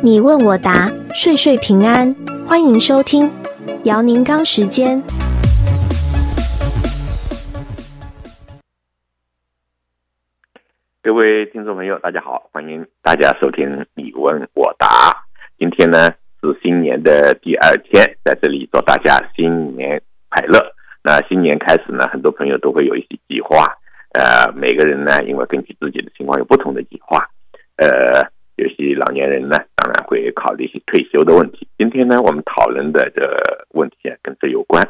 你问我答，岁岁平安。欢迎收听姚宁刚时间。各位听众朋友，大家好，欢迎大家收听你问我答。今天呢是新年的第二天，在这里祝大家新年快乐。那新年开始呢，很多朋友都会有一些计划。呃，每个人呢，因为根据自己的情况有不同的计划。呃。有些老年人呢，当然会考虑一些退休的问题。今天呢，我们讨论的这个问题啊，跟这有关。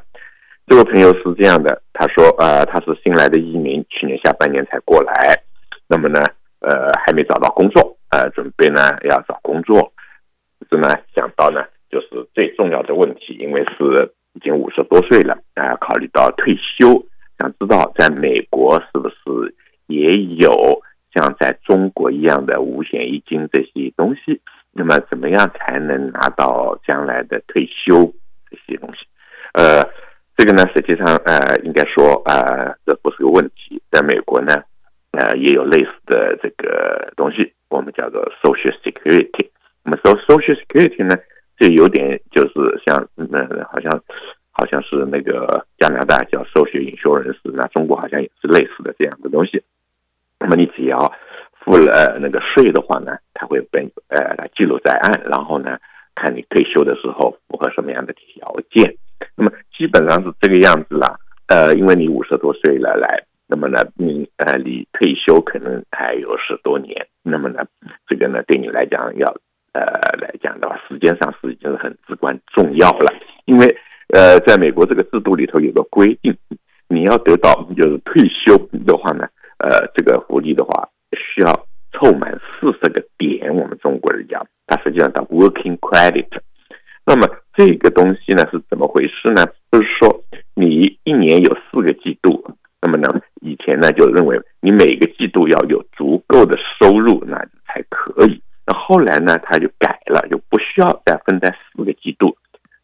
这位朋友是这样的，他说，呃，他是新来的移民，去年下半年才过来，那么呢，呃，还没找到工作，呃，准备呢要找工作，是呢，想到呢，就是最重要的问题，因为是已经五十多岁了，啊、考虑到退休，想知道在美国是不是也有。像在中国一样的五险一金这些，怎样才能拿到将来的退休这些东西？呃，这个呢，实际上呃，应该说呃，这不是个问题。在美国呢，呃，也有类似的这个东西，我们叫做 Social Security。那么 Social Security 呢，就有点就是像嗯，好像好像是那个加拿大叫 Social Insurance，那中国好像也是类似的这样的东西。那么你只要付了那个税的话呢，它会被呃来记录在案，然后呢，看你退休的时候符合什么样的条件。那么基本上是这个样子啦。呃，因为你五十多岁了来，那么呢，你呃离退休可能还有十多年。那么呢，这个呢对你来讲要呃来讲的话，时间上是已经很至关重要了。因为呃，在美国这个制度里头有个规定，你要得到就是退休的话呢。呃，这个福利的话，需要凑满四十个点。我们中国人讲，它实际上叫 working credit。那么这个东西呢是怎么回事呢？就是说，你一年有四个季度，那么呢，以前呢就认为你每个季度要有足够的收入，那才可以。那后来呢，他就改了，就不需要再分在四个季度。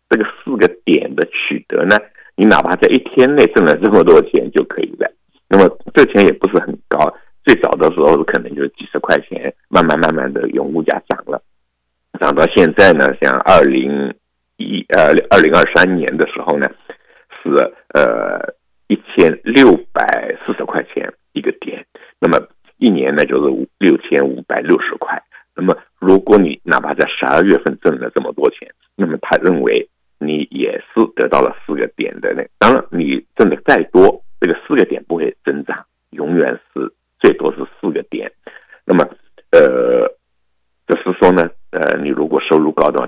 这个四个点的取得呢，你哪怕在一天内挣了这么多钱就可以了。那么这钱也不是很高，最早的时候可能就是几十块钱，慢慢慢慢的用物价涨了，涨到现在呢，像二零一呃二零二三年的时候呢，是呃一千六百四十块钱一个点，那么一年呢就是六千五百六十块。那么如果你哪怕在十二月份挣了这么多钱，那么他认为你也是得到了四个点的呢。当然你挣的再多。这个四个点不会增长，永远是最多是四个点。那么，呃，就是说呢，呃，你如果收入高的话，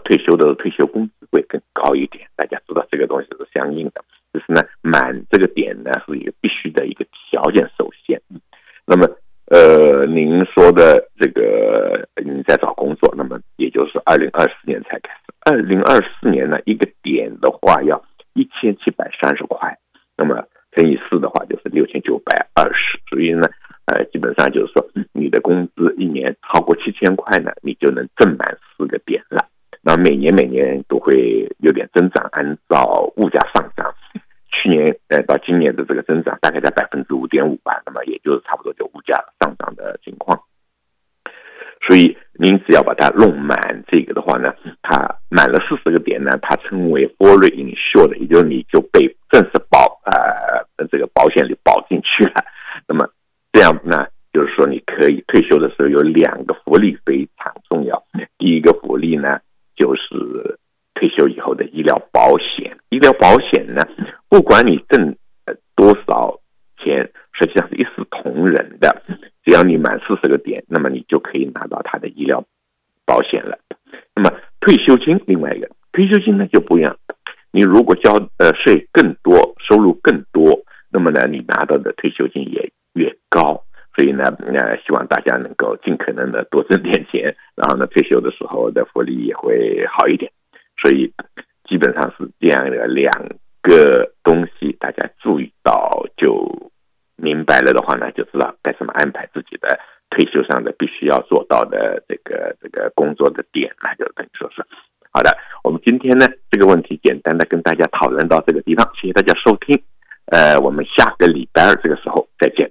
退休工资会更高一点。大家知道这个东西是相应的，就是呢，满这个点呢是一个必须的一个条件，首先。那么，呃，您说的这个你在找工作，那么也就是二零二四年才开始。二零二四年呢，一个点的话要一千七百三十块，那么。乘以四的话就是六千九百二十，所以呢，呃，基本上就是说，你的工资一年超过七千块呢，你就能挣满。那每年每年都会有点增长，按照物价上涨。去年呃到今年的这个增长大概在百分之五点五吧，那么也就是差不多就物价上涨的情况。所以您只要把它弄满这个的话呢，它满了四十个点呢，它称为 fully insured，也就是你就被正式保呃这个保险里保进去了。那么这样呢，就是说你可以退休的时候有两个福利非常重要。第一个福利呢，的医疗保险。医疗保险呢，不管你挣多少钱，实际上是一视同仁的。只要你满四十个点，那么你就可以拿到他的医疗保险了。那么退休金，另外一个退休金呢就不一样。你如果交呃税更多，收入更多，那么呢你拿到的退休金也越高。所以呢，呃，希望大家能够尽可能的多挣点钱，然后呢退休的时候的福利也会好一点。所以基本上是这样的两个东西，大家注意到就。明白了的话呢，就知道该怎么安排自己的退休上的必须要做到的这个这个工作的点，那就等于说是好的。我们今天呢这个问题简单的跟大家讨论到这个地方，谢谢大家收听。呃，我们下个礼拜二这个时候再见。